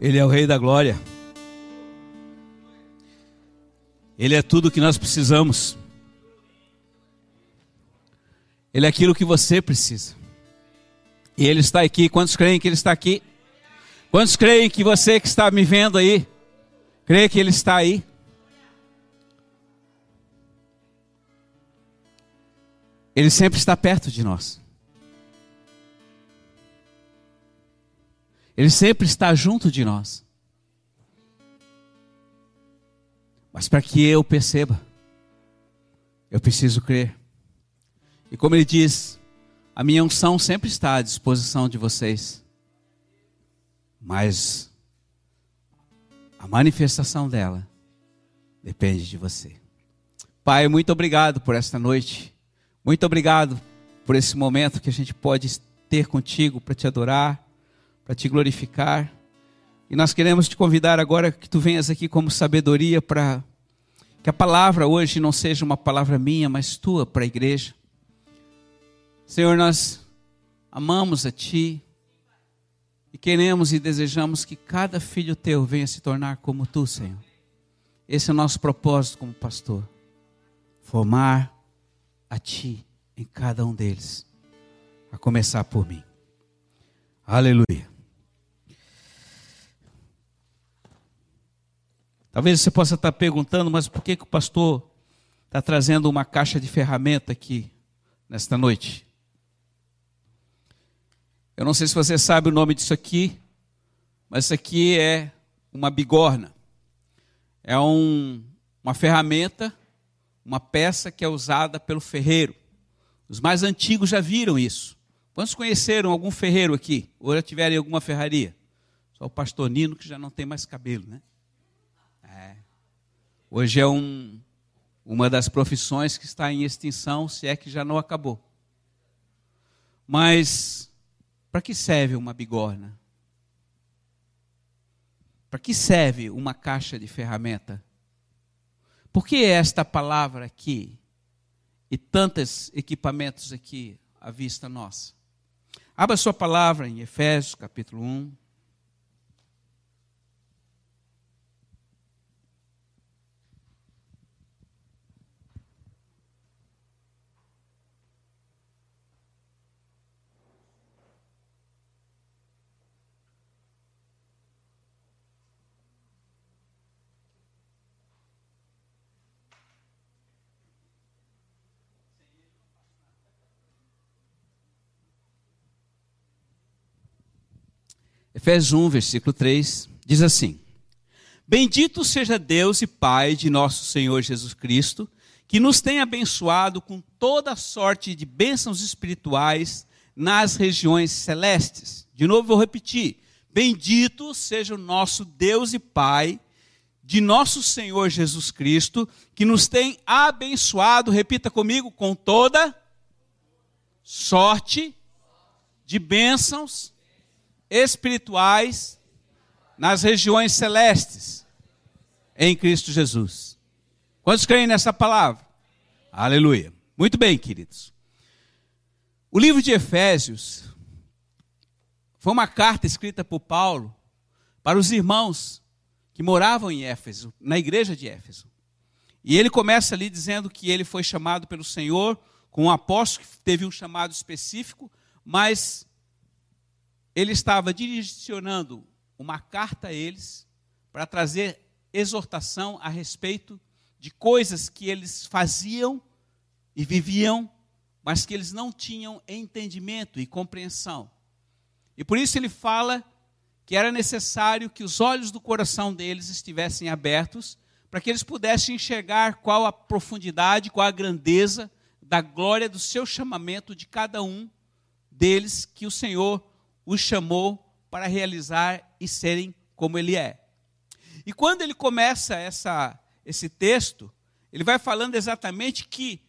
Ele é o Rei da Glória. Ele é tudo o que nós precisamos. Ele é aquilo que você precisa. E Ele está aqui. Quantos creem que Ele está aqui? Quantos creem que você que está me vendo aí, crê que Ele está aí? Ele sempre está perto de nós. Ele sempre está junto de nós. Mas para que eu perceba, eu preciso crer. E como ele diz, a minha unção sempre está à disposição de vocês. Mas a manifestação dela depende de você. Pai, muito obrigado por esta noite. Muito obrigado por esse momento que a gente pode ter contigo para te adorar, para te glorificar. E nós queremos te convidar agora que tu venhas aqui como sabedoria para que a palavra hoje não seja uma palavra minha, mas tua para a igreja. Senhor, nós amamos a ti e queremos e desejamos que cada filho teu venha se tornar como tu, Senhor. Esse é o nosso propósito como pastor. Formar a ti em cada um deles, a começar por mim. Aleluia. Talvez você possa estar perguntando, mas por que, que o pastor está trazendo uma caixa de ferramenta aqui nesta noite? Eu não sei se você sabe o nome disso aqui, mas isso aqui é uma bigorna. É um, uma ferramenta, uma peça que é usada pelo ferreiro. Os mais antigos já viram isso. Quantos conheceram algum ferreiro aqui? Ou já tiveram alguma ferraria? Só o pastor Nino que já não tem mais cabelo, né? Hoje é um, uma das profissões que está em extinção, se é que já não acabou. Mas, para que serve uma bigorna? Para que serve uma caixa de ferramenta? Por que esta palavra aqui e tantos equipamentos aqui à vista nossa? Abra sua palavra em Efésios capítulo 1. Efésios 1, versículo 3, diz assim: Bendito seja Deus e Pai de nosso Senhor Jesus Cristo, que nos tem abençoado com toda sorte de bênçãos espirituais nas regiões celestes. De novo vou repetir: Bendito seja o nosso Deus e Pai de nosso Senhor Jesus Cristo, que nos tem abençoado, repita comigo, com toda sorte de bênçãos espirituais nas regiões celestes em Cristo Jesus. Quantos creem nessa palavra? Aleluia. Muito bem, queridos. O livro de Efésios foi uma carta escrita por Paulo para os irmãos que moravam em Éfeso, na igreja de Éfeso. E ele começa ali dizendo que ele foi chamado pelo Senhor com um apóstolo que teve um chamado específico, mas ele estava direcionando uma carta a eles para trazer exortação a respeito de coisas que eles faziam e viviam, mas que eles não tinham entendimento e compreensão. E por isso ele fala que era necessário que os olhos do coração deles estivessem abertos para que eles pudessem enxergar qual a profundidade, qual a grandeza da glória do seu chamamento de cada um deles que o Senhor os chamou para realizar e serem como ele é. E quando ele começa essa, esse texto, ele vai falando exatamente que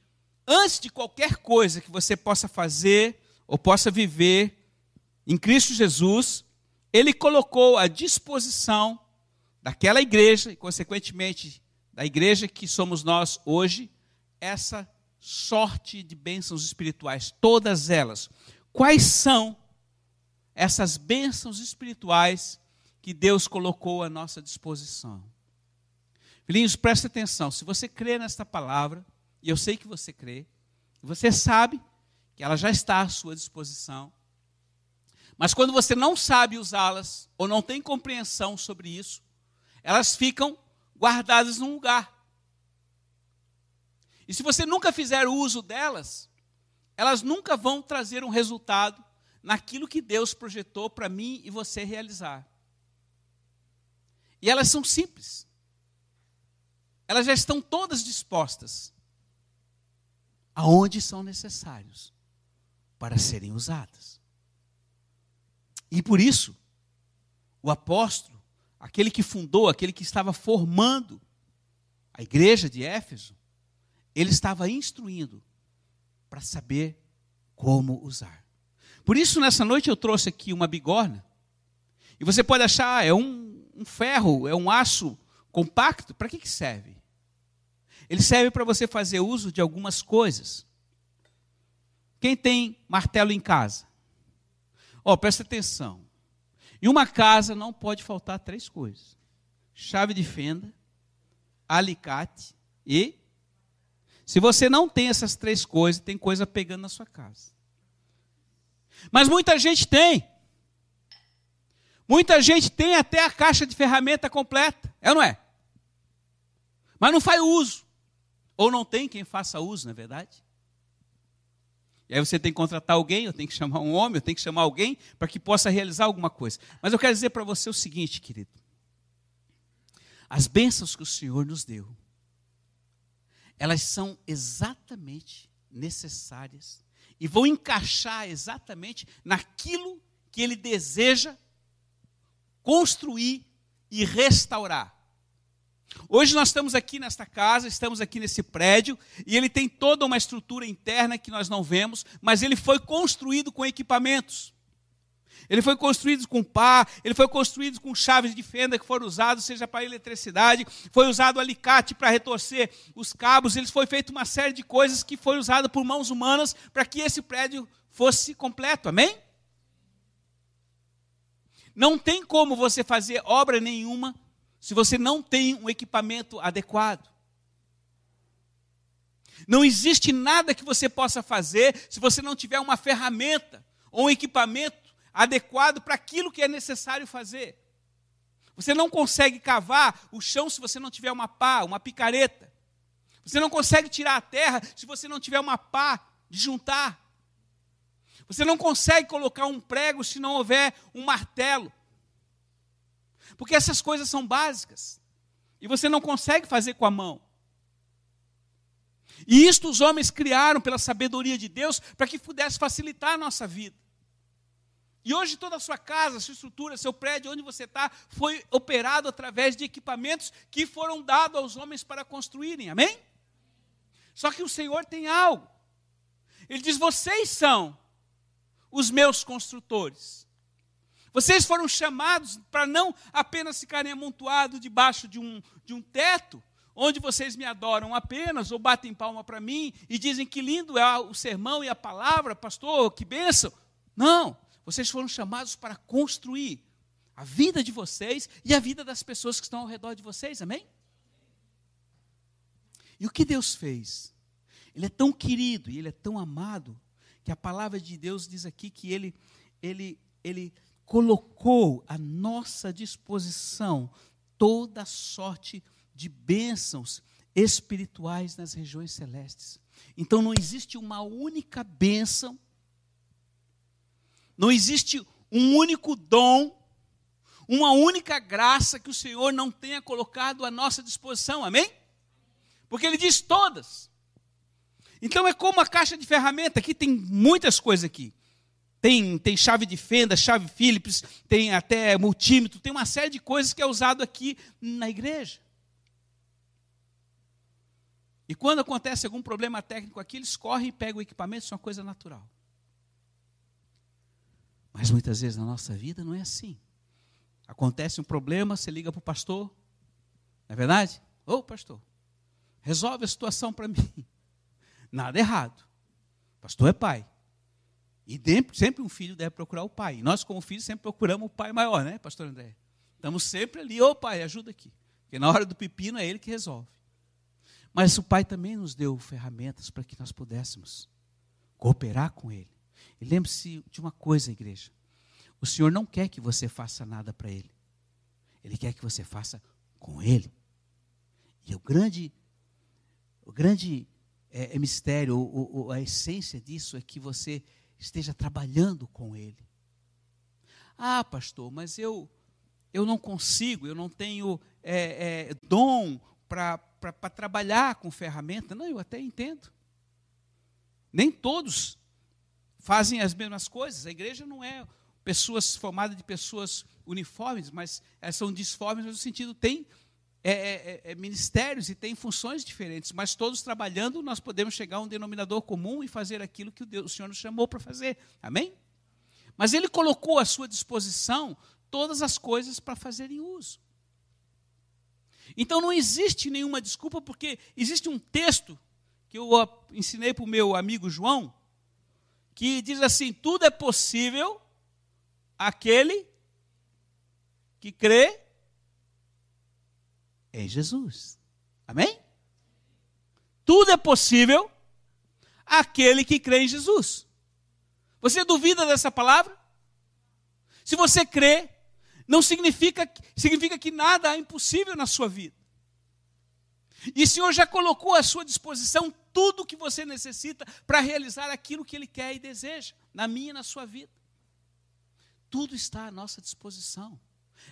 antes de qualquer coisa que você possa fazer ou possa viver em Cristo Jesus, ele colocou à disposição daquela igreja e, consequentemente, da igreja que somos nós hoje, essa sorte de bênçãos espirituais, todas elas. Quais são essas bênçãos espirituais que Deus colocou à nossa disposição. Filhinhos, preste atenção. Se você crê nesta palavra, e eu sei que você crê, você sabe que ela já está à sua disposição. Mas quando você não sabe usá-las, ou não tem compreensão sobre isso, elas ficam guardadas num lugar. E se você nunca fizer uso delas, elas nunca vão trazer um resultado naquilo que Deus projetou para mim e você realizar. E elas são simples. Elas já estão todas dispostas aonde são necessários para serem usadas. E por isso, o apóstolo, aquele que fundou, aquele que estava formando a igreja de Éfeso, ele estava instruindo para saber como usar. Por isso, nessa noite eu trouxe aqui uma bigorna. E você pode achar, ah, é um, um ferro, é um aço compacto. Para que, que serve? Ele serve para você fazer uso de algumas coisas. Quem tem martelo em casa? Ó, oh, presta atenção. Em uma casa não pode faltar três coisas: chave de fenda, alicate e se você não tem essas três coisas, tem coisa pegando na sua casa. Mas muita gente tem. Muita gente tem até a caixa de ferramenta completa, é ou não é? Mas não faz uso. Ou não tem quem faça uso, não é verdade? E aí você tem que contratar alguém, eu tenho que chamar um homem, eu tenho que chamar alguém para que possa realizar alguma coisa. Mas eu quero dizer para você o seguinte, querido. As bênçãos que o Senhor nos deu, elas são exatamente necessárias e vão encaixar exatamente naquilo que ele deseja construir e restaurar. Hoje nós estamos aqui nesta casa, estamos aqui nesse prédio, e ele tem toda uma estrutura interna que nós não vemos, mas ele foi construído com equipamentos. Ele foi construído com pá, ele foi construído com chaves de fenda que foram usadas, seja para eletricidade, foi usado alicate para retorcer os cabos, ele foi feito uma série de coisas que foi usada por mãos humanas para que esse prédio fosse completo. Amém? Não tem como você fazer obra nenhuma se você não tem um equipamento adequado. Não existe nada que você possa fazer se você não tiver uma ferramenta ou um equipamento adequado para aquilo que é necessário fazer. Você não consegue cavar o chão se você não tiver uma pá, uma picareta. Você não consegue tirar a terra se você não tiver uma pá de juntar. Você não consegue colocar um prego se não houver um martelo. Porque essas coisas são básicas. E você não consegue fazer com a mão. E isto os homens criaram pela sabedoria de Deus para que pudesse facilitar a nossa vida. E hoje toda a sua casa, sua estrutura, seu prédio, onde você está, foi operado através de equipamentos que foram dados aos homens para construírem. Amém? Só que o Senhor tem algo. Ele diz: vocês são os meus construtores. Vocês foram chamados para não apenas ficarem amontoados debaixo de um, de um teto, onde vocês me adoram apenas, ou batem palma para mim e dizem que lindo é o sermão e a palavra, pastor, que bênção. Não. Vocês foram chamados para construir a vida de vocês e a vida das pessoas que estão ao redor de vocês, amém? E o que Deus fez? Ele é tão querido e ele é tão amado que a palavra de Deus diz aqui que ele ele ele colocou à nossa disposição toda sorte de bênçãos espirituais nas regiões celestes. Então não existe uma única bênção não existe um único dom, uma única graça que o Senhor não tenha colocado à nossa disposição, amém? Porque Ele diz todas. Então é como a caixa de ferramenta, aqui tem muitas coisas aqui. Tem, tem chave de fenda, chave Phillips, tem até multímetro, tem uma série de coisas que é usado aqui na igreja. E quando acontece algum problema técnico aqui, eles correm e pegam o equipamento, isso é uma coisa natural. Mas muitas vezes na nossa vida não é assim. Acontece um problema, você liga para o pastor, não é verdade? Ô pastor, resolve a situação para mim. Nada errado. Pastor é pai. E sempre um filho deve procurar o pai. E nós, como filhos, sempre procuramos o pai maior, né, pastor André? Estamos sempre ali, ô pai, ajuda aqui. Porque na hora do pepino é ele que resolve. Mas o pai também nos deu ferramentas para que nós pudéssemos cooperar com ele. E lembre-se de uma coisa, igreja. O Senhor não quer que você faça nada para ele. Ele quer que você faça com ele. E o grande, o grande é, é mistério, o, o, a essência disso é que você esteja trabalhando com ele. Ah, pastor, mas eu eu não consigo, eu não tenho é, é, dom para trabalhar com ferramenta. Não, eu até entendo. Nem todos fazem as mesmas coisas. A igreja não é pessoas formadas de pessoas uniformes, mas elas são disformes no sentido tem é, é, é, é, ministérios e tem funções diferentes, mas todos trabalhando nós podemos chegar a um denominador comum e fazer aquilo que o, Deus, o Senhor nos chamou para fazer. Amém? Mas Ele colocou à sua disposição todas as coisas para fazerem uso. Então não existe nenhuma desculpa, porque existe um texto que eu ensinei para o meu amigo João, que diz assim: tudo é possível aquele que crê em Jesus. Amém? Tudo é possível aquele que crê em Jesus. Você duvida dessa palavra? Se você crê, não significa, significa que nada é impossível na sua vida. E o Senhor já colocou à sua disposição tudo o que você necessita para realizar aquilo que Ele quer e deseja, na minha e na sua vida. Tudo está à nossa disposição.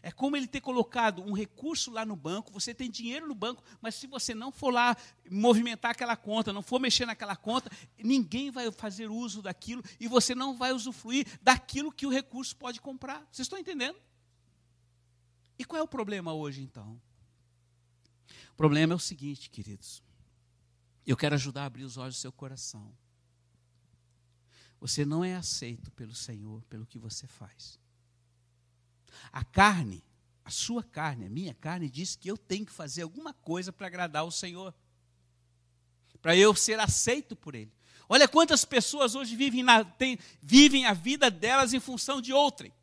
É como ele ter colocado um recurso lá no banco, você tem dinheiro no banco, mas se você não for lá movimentar aquela conta, não for mexer naquela conta, ninguém vai fazer uso daquilo e você não vai usufruir daquilo que o recurso pode comprar. Vocês estão entendendo? E qual é o problema hoje, então? O problema é o seguinte, queridos. Eu quero ajudar a abrir os olhos do seu coração. Você não é aceito pelo Senhor pelo que você faz. A carne, a sua carne, a minha carne, diz que eu tenho que fazer alguma coisa para agradar o Senhor, para eu ser aceito por Ele. Olha quantas pessoas hoje vivem, na, tem, vivem a vida delas em função de outrem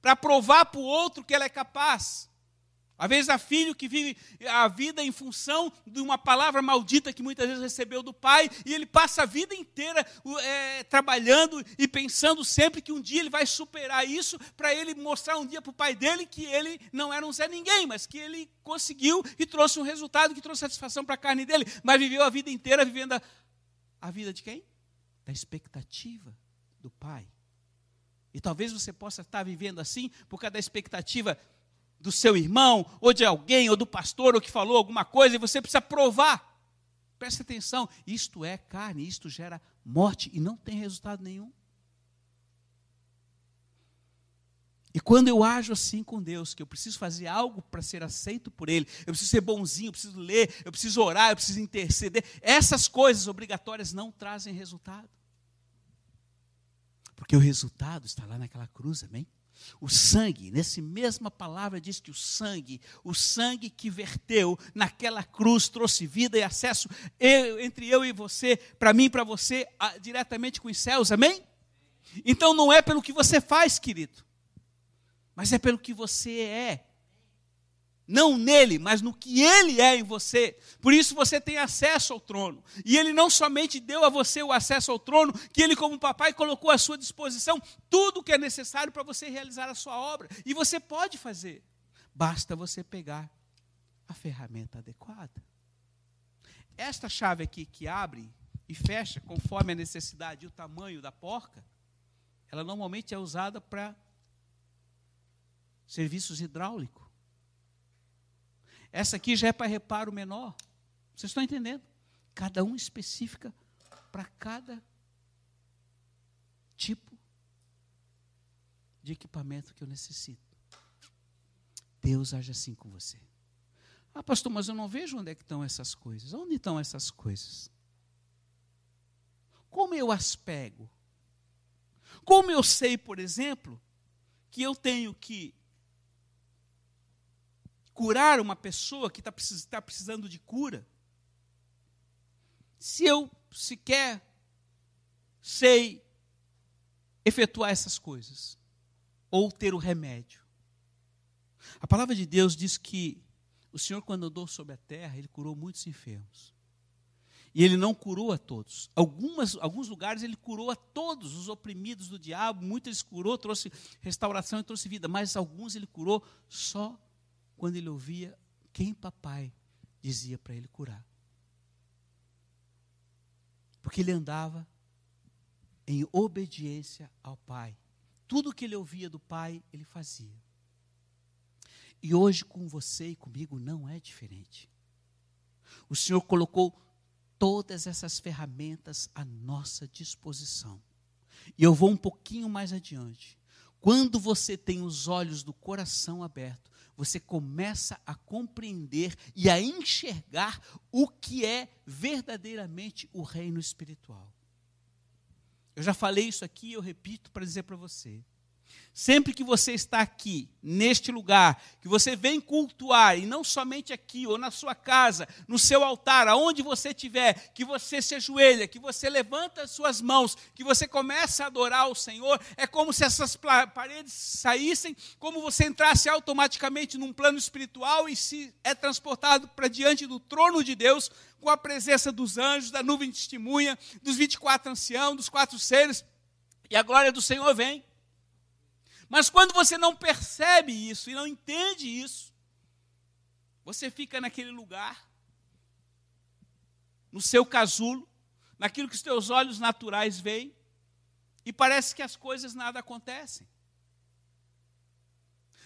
para provar para o outro que ela é capaz. Às vezes há filho que vive a vida em função de uma palavra maldita que muitas vezes recebeu do pai, e ele passa a vida inteira é, trabalhando e pensando sempre que um dia ele vai superar isso, para ele mostrar um dia para o pai dele que ele não era um Zé Ninguém, mas que ele conseguiu e trouxe um resultado que trouxe satisfação para a carne dele, mas viveu a vida inteira vivendo a, a vida de quem? Da expectativa do pai. E talvez você possa estar vivendo assim por causa da expectativa do seu irmão, ou de alguém, ou do pastor, ou que falou alguma coisa, e você precisa provar. Preste atenção, isto é carne, isto gera morte e não tem resultado nenhum. E quando eu ajo assim com Deus, que eu preciso fazer algo para ser aceito por Ele, eu preciso ser bonzinho, eu preciso ler, eu preciso orar, eu preciso interceder, essas coisas obrigatórias não trazem resultado. Porque o resultado está lá naquela cruz, amém? O sangue, nessa mesma palavra diz que o sangue, o sangue que verteu naquela cruz trouxe vida e acesso eu, entre eu e você, para mim e para você, a, diretamente com os céus, amém? Então não é pelo que você faz, querido, mas é pelo que você é não nele, mas no que ele é em você. Por isso você tem acesso ao trono. E ele não somente deu a você o acesso ao trono, que ele, como papai, colocou à sua disposição tudo o que é necessário para você realizar a sua obra. E você pode fazer. Basta você pegar a ferramenta adequada. Esta chave aqui que abre e fecha conforme a necessidade e o tamanho da porca, ela normalmente é usada para serviços hidráulicos. Essa aqui já é para reparo menor. Vocês estão entendendo? Cada um específica para cada tipo de equipamento que eu necessito. Deus age assim com você. Ah, pastor, mas eu não vejo onde é que estão essas coisas. Onde estão essas coisas? Como eu as pego? Como eu sei, por exemplo, que eu tenho que curar uma pessoa que está tá precisando de cura, se eu sequer sei efetuar essas coisas, ou ter o remédio. A palavra de Deus diz que o Senhor, quando andou sobre a terra, ele curou muitos enfermos. E ele não curou a todos. Algumas, alguns lugares ele curou a todos os oprimidos do diabo, muitos ele curou, trouxe restauração e trouxe vida, mas alguns ele curou só quando ele ouvia quem papai dizia para ele curar. Porque ele andava em obediência ao pai. Tudo que ele ouvia do pai, ele fazia. E hoje com você e comigo não é diferente. O Senhor colocou todas essas ferramentas à nossa disposição. E eu vou um pouquinho mais adiante. Quando você tem os olhos do coração aberto, você começa a compreender e a enxergar o que é verdadeiramente o reino espiritual. Eu já falei isso aqui eu repito para dizer para você. Sempre que você está aqui, neste lugar, que você vem cultuar, e não somente aqui, ou na sua casa, no seu altar, aonde você estiver, que você se ajoelha, que você levanta as suas mãos, que você começa a adorar o Senhor, é como se essas paredes saíssem, como você entrasse automaticamente num plano espiritual e se é transportado para diante do trono de Deus, com a presença dos anjos, da nuvem de testemunha, dos 24 anciãos, dos quatro seres, e a glória do Senhor vem. Mas quando você não percebe isso e não entende isso, você fica naquele lugar, no seu casulo, naquilo que os teus olhos naturais veem, e parece que as coisas nada acontecem.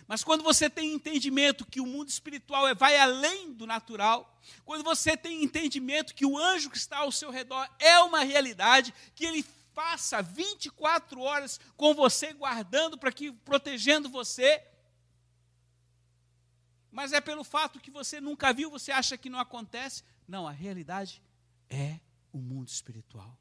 Mas quando você tem entendimento que o mundo espiritual é, vai além do natural, quando você tem entendimento que o anjo que está ao seu redor é uma realidade, que ele passa 24 horas com você, guardando para que protegendo você. Mas é pelo fato que você nunca viu, você acha que não acontece. Não, a realidade é o mundo espiritual.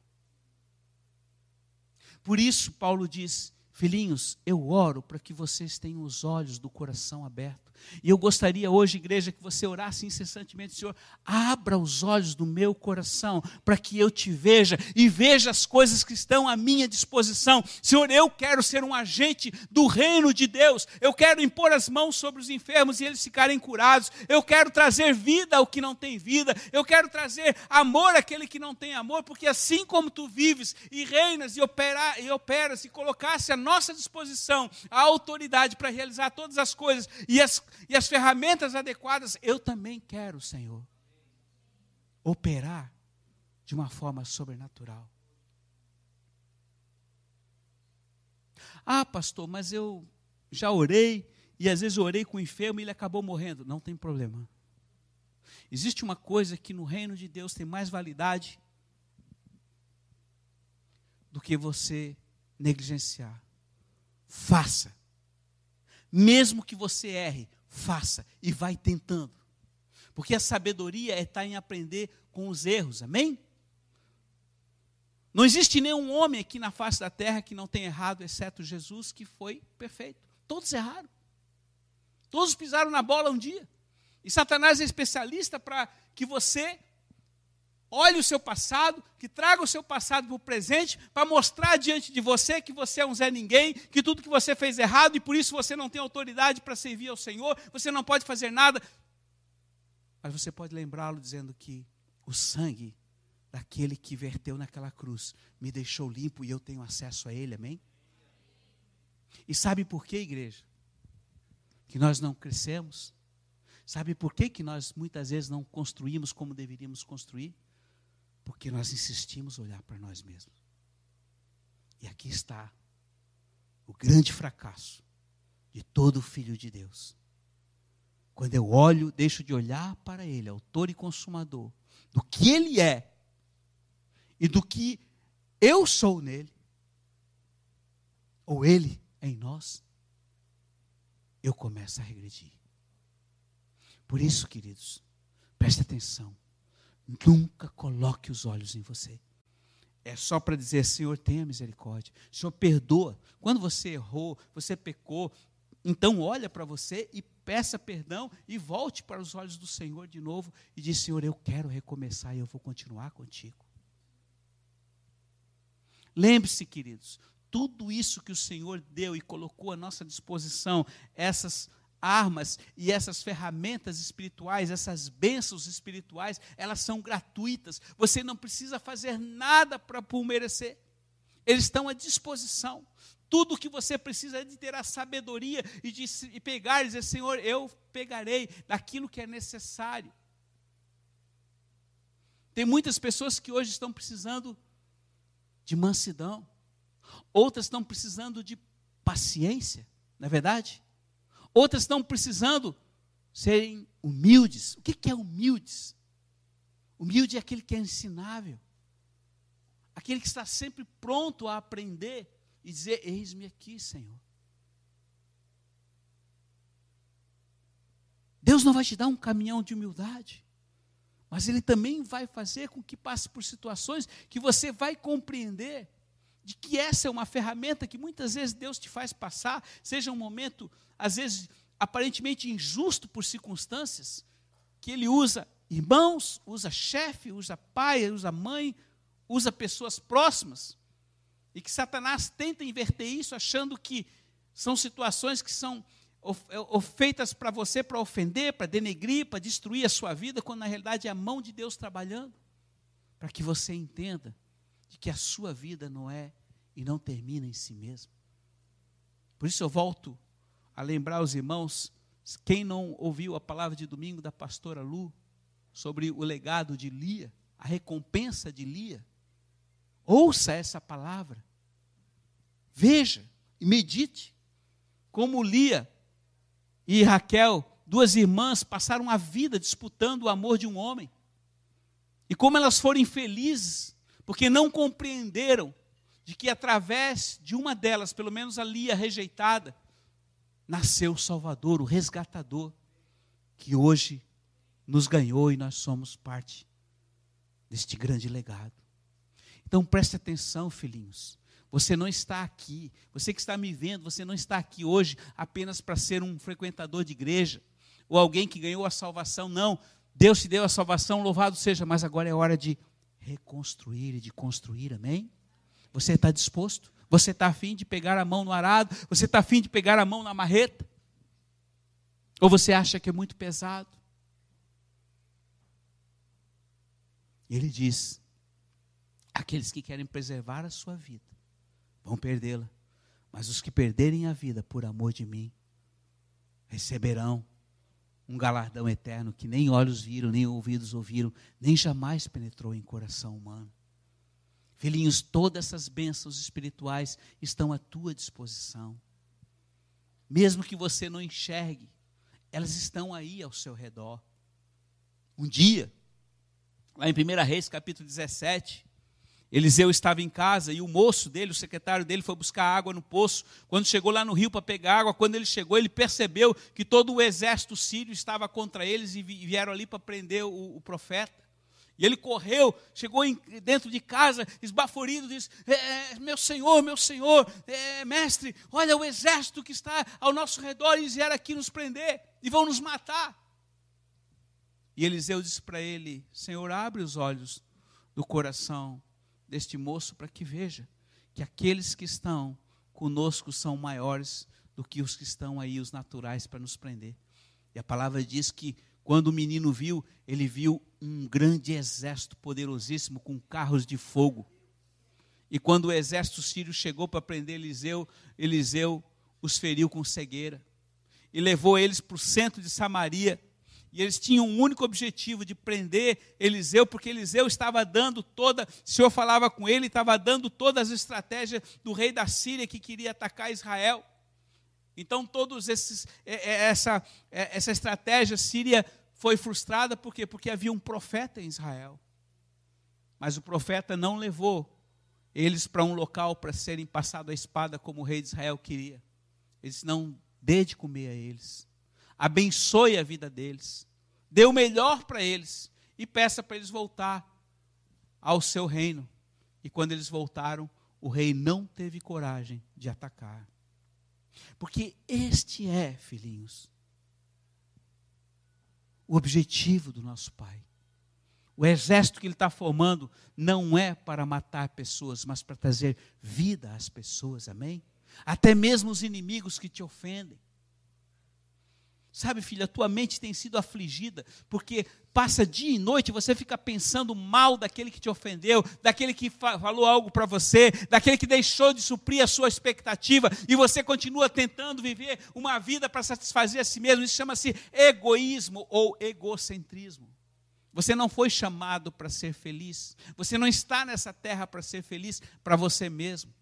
Por isso, Paulo diz: Filhinhos, eu oro para que vocês tenham os olhos do coração abertos e eu gostaria hoje, igreja, que você orasse incessantemente, Senhor, abra os olhos do meu coração para que eu te veja e veja as coisas que estão à minha disposição. Senhor, eu quero ser um agente do reino de Deus. Eu quero impor as mãos sobre os enfermos e eles ficarem curados. Eu quero trazer vida ao que não tem vida. Eu quero trazer amor àquele que não tem amor, porque assim como tu vives e reinas e, opera, e operas e colocasse à nossa disposição a autoridade para realizar todas as coisas e as e as ferramentas adequadas, eu também quero, Senhor, operar de uma forma sobrenatural. Ah, pastor, mas eu já orei e às vezes orei com o enfermo e ele acabou morrendo. Não tem problema. Existe uma coisa que no reino de Deus tem mais validade do que você negligenciar. Faça. Mesmo que você erre, faça e vai tentando. Porque a sabedoria é estar em aprender com os erros, amém? Não existe nenhum homem aqui na face da terra que não tenha errado, exceto Jesus, que foi perfeito. Todos erraram. Todos pisaram na bola um dia. E Satanás é especialista para que você olhe o seu passado, que traga o seu passado para o presente, para mostrar diante de você que você é um Zé Ninguém, que tudo que você fez errado e por isso você não tem autoridade para servir ao Senhor, você não pode fazer nada. Mas você pode lembrá-lo dizendo que o sangue daquele que verteu naquela cruz me deixou limpo e eu tenho acesso a ele, amém? E sabe por que, igreja? Que nós não crescemos? Sabe por que, que nós muitas vezes não construímos como deveríamos construir? Porque nós insistimos olhar para nós mesmos. E aqui está o grande fracasso de todo filho de Deus. Quando eu olho, deixo de olhar para Ele, autor e consumador, do que Ele é e do que eu sou nele, ou Ele em nós, eu começo a regredir. Por isso, queridos, preste atenção. Nunca coloque os olhos em você. É só para dizer, Senhor, tenha misericórdia. Senhor, perdoa. Quando você errou, você pecou, então olha para você e peça perdão e volte para os olhos do Senhor de novo e diz, Senhor, eu quero recomeçar e eu vou continuar contigo. Lembre-se, queridos, tudo isso que o Senhor deu e colocou à nossa disposição, essas armas e essas ferramentas espirituais, essas bênçãos espirituais, elas são gratuitas. Você não precisa fazer nada para merecer. Eles estão à disposição. Tudo que você precisa é de ter a sabedoria e de e pegar e dizer, Senhor, eu pegarei daquilo que é necessário. Tem muitas pessoas que hoje estão precisando de mansidão, outras estão precisando de paciência, não é verdade? Outras estão precisando serem humildes. O que é humildes? Humilde é aquele que é ensinável, aquele que está sempre pronto a aprender e dizer: Eis-me aqui, Senhor. Deus não vai te dar um caminhão de humildade, mas Ele também vai fazer com que passe por situações que você vai compreender de que essa é uma ferramenta que muitas vezes Deus te faz passar, seja um momento, às vezes, aparentemente injusto por circunstâncias, que Ele usa irmãos, usa chefe, usa pai, usa mãe, usa pessoas próximas, e que Satanás tenta inverter isso, achando que são situações que são é, feitas para você para ofender, para denegrir, para destruir a sua vida, quando na realidade é a mão de Deus trabalhando, para que você entenda de que a sua vida não é e não termina em si mesmo. Por isso eu volto a lembrar os irmãos, quem não ouviu a palavra de domingo da pastora Lu, sobre o legado de Lia, a recompensa de Lia, ouça essa palavra, veja e medite como Lia e Raquel, duas irmãs, passaram a vida disputando o amor de um homem. E como elas foram infelizes porque não compreenderam de que através de uma delas, pelo menos a Lia rejeitada, nasceu o Salvador, o resgatador, que hoje nos ganhou e nós somos parte deste grande legado. Então preste atenção, filhinhos. Você não está aqui, você que está me vendo, você não está aqui hoje apenas para ser um frequentador de igreja ou alguém que ganhou a salvação. Não, Deus te deu a salvação, louvado seja, mas agora é hora de reconstruir e de construir, amém? Você está disposto? Você está afim de pegar a mão no arado? Você está afim de pegar a mão na marreta? Ou você acha que é muito pesado? Ele diz: aqueles que querem preservar a sua vida vão perdê-la, mas os que perderem a vida por amor de mim receberão um galardão eterno que nem olhos viram, nem ouvidos ouviram, nem jamais penetrou em coração humano. Filhinhos, todas essas bênçãos espirituais estão à tua disposição. Mesmo que você não enxergue, elas estão aí ao seu redor. Um dia, lá em 1 Reis, capítulo 17, Eliseu estava em casa e o moço dele, o secretário dele, foi buscar água no poço. Quando chegou lá no rio para pegar água, quando ele chegou, ele percebeu que todo o exército sírio estava contra eles e vieram ali para prender o, o profeta. E ele correu, chegou em, dentro de casa, esbaforido, disse: é, é, Meu senhor, meu senhor, é, mestre, olha o exército que está ao nosso redor, eles vieram aqui nos prender e vão nos matar. E Eliseu disse para ele: Senhor, abre os olhos do coração deste moço para que veja que aqueles que estão conosco são maiores do que os que estão aí, os naturais, para nos prender. E a palavra diz que quando o menino viu, ele viu um grande exército poderosíssimo com carros de fogo. E quando o exército sírio chegou para prender Eliseu, Eliseu os feriu com cegueira e levou eles para o centro de Samaria e eles tinham um único objetivo de prender Eliseu, porque Eliseu estava dando toda, o Senhor falava com ele, estava dando todas as estratégias do rei da Síria que queria atacar Israel. Então, todos esses, é, é, essa, é, essa estratégia síria foi frustrada, por quê? Porque havia um profeta em Israel. Mas o profeta não levou eles para um local para serem passados a espada como o rei de Israel queria. Eles não dê de comer a eles abençoe a vida deles, dê o melhor para eles e peça para eles voltar ao seu reino. E quando eles voltaram, o rei não teve coragem de atacar. Porque este é, filhinhos, o objetivo do nosso Pai. O exército que ele está formando não é para matar pessoas, mas para trazer vida às pessoas, amém? Até mesmo os inimigos que te ofendem. Sabe, filha, a tua mente tem sido afligida, porque passa dia e noite você fica pensando mal daquele que te ofendeu, daquele que fa falou algo para você, daquele que deixou de suprir a sua expectativa, e você continua tentando viver uma vida para satisfazer a si mesmo. Isso chama-se egoísmo ou egocentrismo. Você não foi chamado para ser feliz. Você não está nessa terra para ser feliz para você mesmo.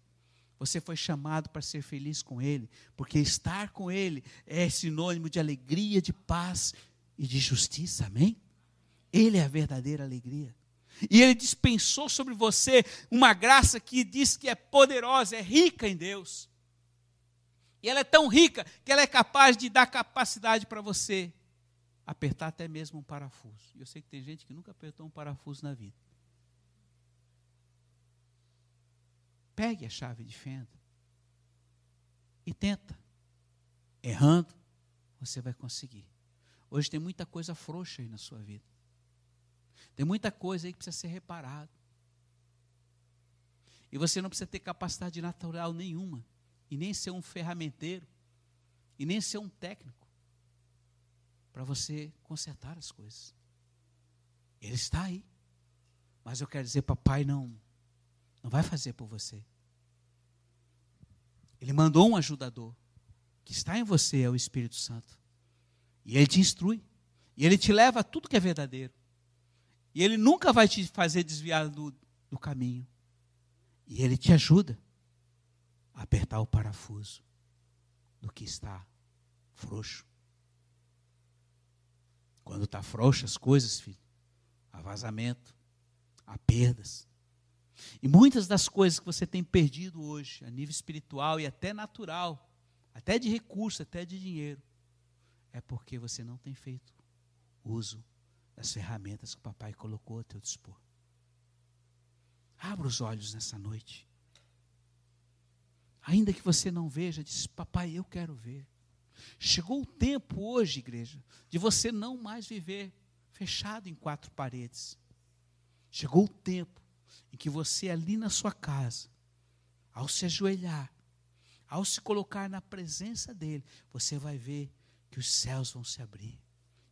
Você foi chamado para ser feliz com Ele, porque estar com Ele é sinônimo de alegria, de paz e de justiça, amém? Ele é a verdadeira alegria. E Ele dispensou sobre você uma graça que diz que é poderosa, é rica em Deus. E ela é tão rica que ela é capaz de dar capacidade para você apertar até mesmo um parafuso. Eu sei que tem gente que nunca apertou um parafuso na vida. Pegue a chave de fenda e tenta. Errando, você vai conseguir. Hoje tem muita coisa frouxa aí na sua vida. Tem muita coisa aí que precisa ser reparado. E você não precisa ter capacidade natural nenhuma, e nem ser um ferramenteiro, e nem ser um técnico, para você consertar as coisas. Ele está aí. Mas eu quero dizer, papai não não vai fazer por você. Ele mandou um ajudador, que está em você, é o Espírito Santo. E ele te instrui. E ele te leva a tudo que é verdadeiro. E ele nunca vai te fazer desviar do, do caminho. E ele te ajuda a apertar o parafuso do que está frouxo. Quando está frouxo as coisas, filho, há vazamento, há perdas. E muitas das coisas que você tem perdido hoje, a nível espiritual e até natural, até de recurso, até de dinheiro, é porque você não tem feito uso das ferramentas que o papai colocou a teu dispor. Abra os olhos nessa noite. Ainda que você não veja, diz: Papai, eu quero ver. Chegou o tempo hoje, igreja, de você não mais viver fechado em quatro paredes. Chegou o tempo em que você ali na sua casa, ao se ajoelhar, ao se colocar na presença dele, você vai ver que os céus vão se abrir,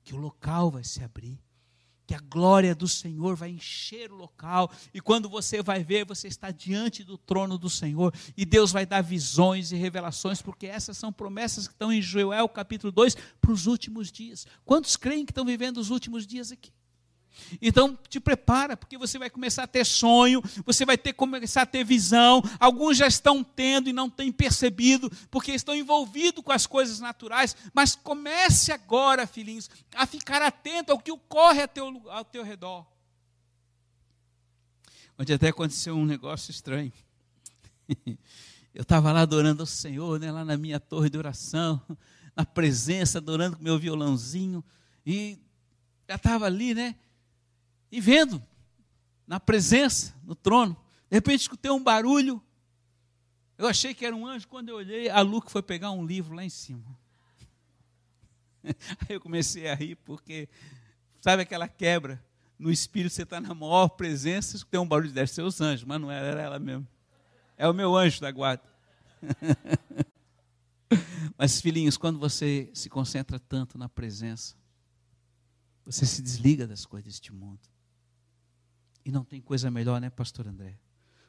que o local vai se abrir, que a glória do Senhor vai encher o local, e quando você vai ver, você está diante do trono do Senhor, e Deus vai dar visões e revelações, porque essas são promessas que estão em Joel capítulo 2 para os últimos dias. Quantos creem que estão vivendo os últimos dias aqui? Então, te prepara, porque você vai começar a ter sonho, você vai ter começar a ter visão. Alguns já estão tendo e não têm percebido, porque estão envolvidos com as coisas naturais. Mas comece agora, filhinhos, a ficar atento ao que ocorre ao teu, ao teu redor. Onde até aconteceu um negócio estranho. Eu estava lá adorando o Senhor, né, lá na minha torre de oração, na presença, adorando com meu violãozinho, e já estava ali, né? E vendo, na presença, no trono. De repente escutei um barulho. Eu achei que era um anjo. Quando eu olhei, a Luca foi pegar um livro lá em cima. Aí eu comecei a rir, porque, sabe aquela quebra? No espírito você está na maior presença, escutei um barulho, deve ser os anjos, mas não era, era ela mesmo. É o meu anjo da guarda. mas, filhinhos, quando você se concentra tanto na presença, você se desliga das coisas deste mundo. E não tem coisa melhor, né, pastor André?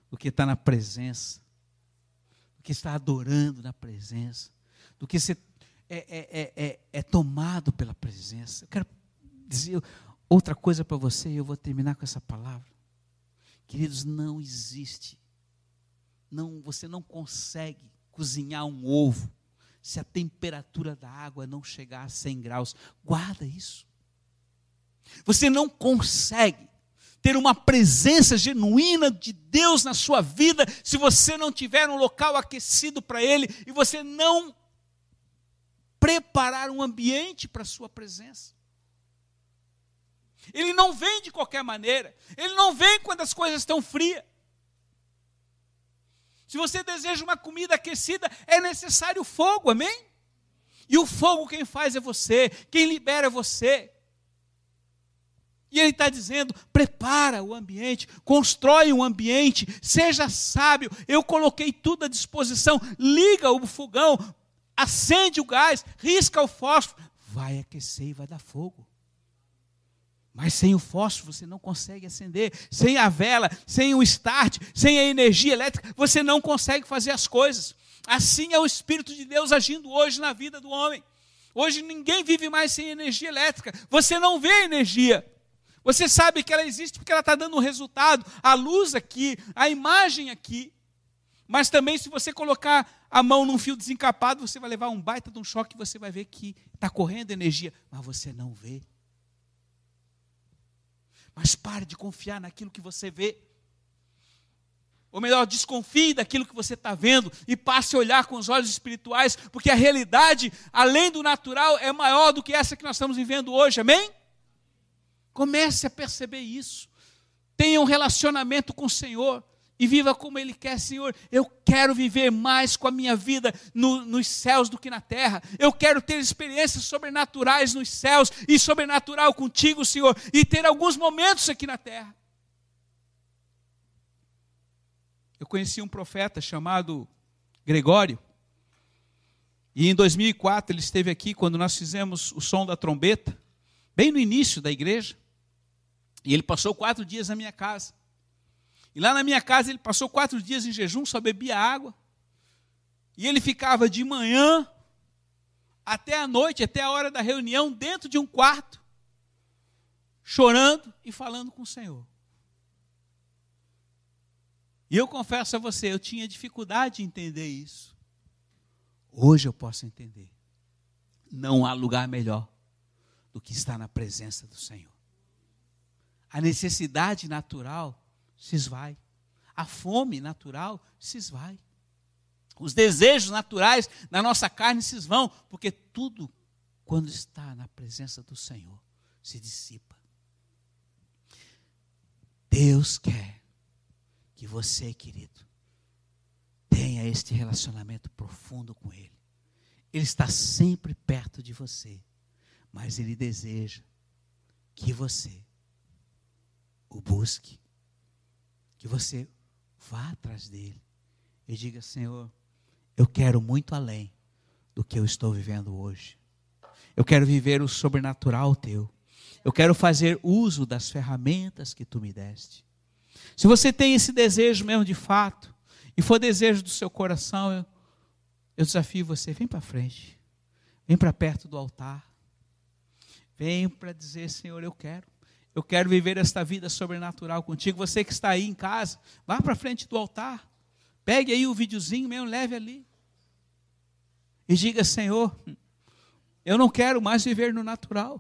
Do que estar na presença, do que estar adorando na presença, do que ser é, é, é, é, é tomado pela presença. Eu quero dizer outra coisa para você e eu vou terminar com essa palavra. Queridos, não existe, não, você não consegue cozinhar um ovo se a temperatura da água não chegar a 100 graus. Guarda isso. Você não consegue ter uma presença genuína de Deus na sua vida, se você não tiver um local aquecido para Ele e você não preparar um ambiente para a sua presença. Ele não vem de qualquer maneira, ele não vem quando as coisas estão frias. Se você deseja uma comida aquecida, é necessário fogo, amém? E o fogo quem faz é você, quem libera é você. E ele está dizendo: prepara o ambiente, constrói um ambiente, seja sábio. Eu coloquei tudo à disposição. Liga o fogão, acende o gás, risca o fósforo, vai aquecer e vai dar fogo. Mas sem o fósforo você não consegue acender. Sem a vela, sem o start, sem a energia elétrica, você não consegue fazer as coisas. Assim é o Espírito de Deus agindo hoje na vida do homem. Hoje ninguém vive mais sem energia elétrica. Você não vê energia. Você sabe que ela existe porque ela está dando um resultado. A luz aqui, a imagem aqui. Mas também, se você colocar a mão num fio desencapado, você vai levar um baita de um choque. Você vai ver que está correndo energia, mas você não vê. Mas pare de confiar naquilo que você vê. Ou melhor, desconfie daquilo que você está vendo e passe a olhar com os olhos espirituais, porque a realidade, além do natural, é maior do que essa que nós estamos vivendo hoje, amém? Comece a perceber isso. Tenha um relacionamento com o Senhor e viva como Ele quer, Senhor. Eu quero viver mais com a minha vida no, nos céus do que na terra. Eu quero ter experiências sobrenaturais nos céus e sobrenatural contigo, Senhor, e ter alguns momentos aqui na terra. Eu conheci um profeta chamado Gregório. E em 2004 ele esteve aqui quando nós fizemos o som da trombeta, bem no início da igreja. E ele passou quatro dias na minha casa. E lá na minha casa ele passou quatro dias em jejum, só bebia água. E ele ficava de manhã até a noite, até a hora da reunião, dentro de um quarto, chorando e falando com o Senhor. E eu confesso a você, eu tinha dificuldade de entender isso. Hoje eu posso entender. Não há lugar melhor do que estar na presença do Senhor. A necessidade natural se esvai. A fome natural se esvai. Os desejos naturais na nossa carne se esvão, porque tudo, quando está na presença do Senhor, se dissipa. Deus quer que você, querido, tenha este relacionamento profundo com Ele. Ele está sempre perto de você, mas Ele deseja que você o busque que você vá atrás dele e diga: Senhor, eu quero muito além do que eu estou vivendo hoje. Eu quero viver o sobrenatural teu. Eu quero fazer uso das ferramentas que tu me deste. Se você tem esse desejo mesmo de fato, e for desejo do seu coração, eu, eu desafio você: vem para frente, vem para perto do altar, vem para dizer: Senhor, eu quero. Eu quero viver esta vida sobrenatural contigo. Você que está aí em casa, vá para frente do altar. Pegue aí o videozinho mesmo, leve ali. E diga: Senhor, eu não quero mais viver no natural.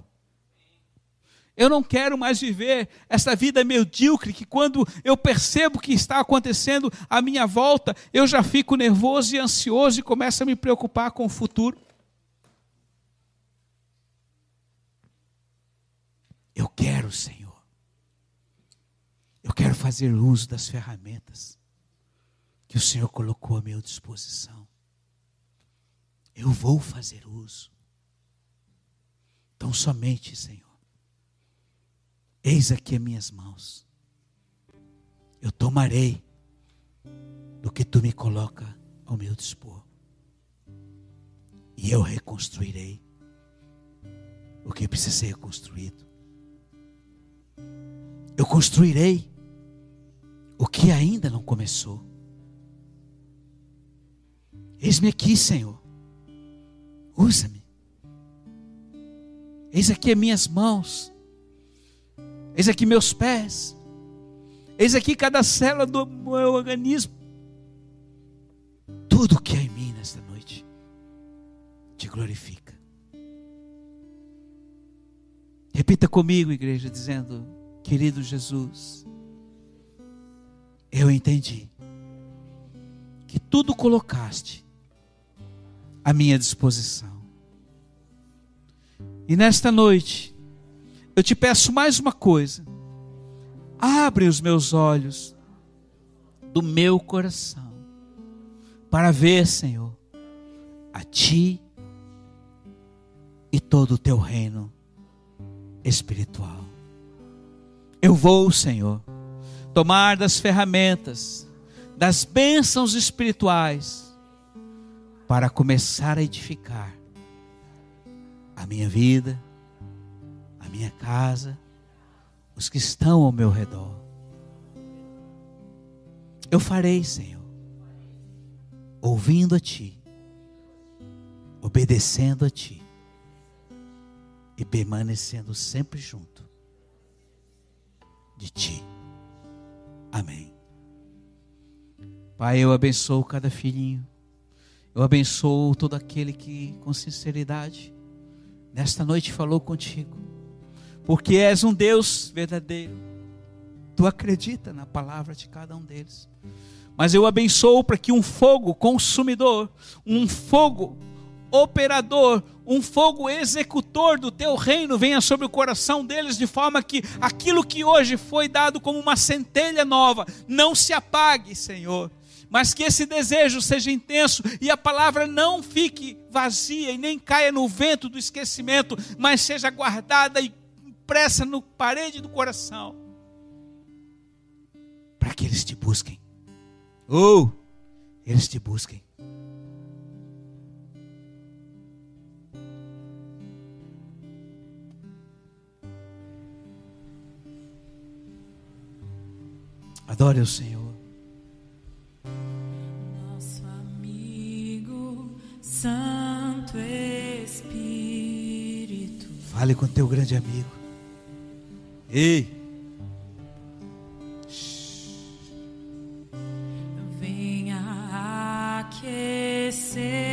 Eu não quero mais viver essa vida medíocre que quando eu percebo que está acontecendo à minha volta, eu já fico nervoso e ansioso e começo a me preocupar com o futuro. Eu quero, Senhor. Eu quero fazer uso das ferramentas que o Senhor colocou à minha disposição. Eu vou fazer uso. Então, somente, Senhor, eis aqui as minhas mãos. Eu tomarei do que tu me coloca ao meu dispor. E eu reconstruirei o que precisa ser reconstruído. Eu construirei o que ainda não começou. Eis-me aqui, Senhor. Usa-me. Eis aqui minhas mãos. Eis aqui meus pés. Eis aqui cada célula do meu organismo. Tudo que há em mim nesta noite te glorifica. Repita comigo, igreja, dizendo: Querido Jesus, eu entendi que tudo colocaste à minha disposição. E nesta noite, eu te peço mais uma coisa. Abre os meus olhos do meu coração para ver, Senhor, a Ti e todo o Teu reino espiritual. Eu vou, Senhor, tomar das ferramentas, das bênçãos espirituais, para começar a edificar a minha vida, a minha casa, os que estão ao meu redor. Eu farei, Senhor, ouvindo a Ti, obedecendo a Ti e permanecendo sempre junto de Ti. Amém. Pai, eu abençoo cada filhinho. Eu abençoo todo aquele que, com sinceridade, nesta noite falou contigo. Porque és um Deus verdadeiro. Tu acredita na palavra de cada um deles. Mas eu abençoo para que um fogo consumidor, um fogo operador, um fogo executor do teu reino venha sobre o coração deles, de forma que aquilo que hoje foi dado como uma centelha nova não se apague, Senhor. Mas que esse desejo seja intenso e a palavra não fique vazia e nem caia no vento do esquecimento, mas seja guardada e impressa no parede do coração, para que eles te busquem ou eles te busquem. Adore o Senhor. Nosso amigo Santo Espírito. Fale com teu grande amigo. Ei. fazer quando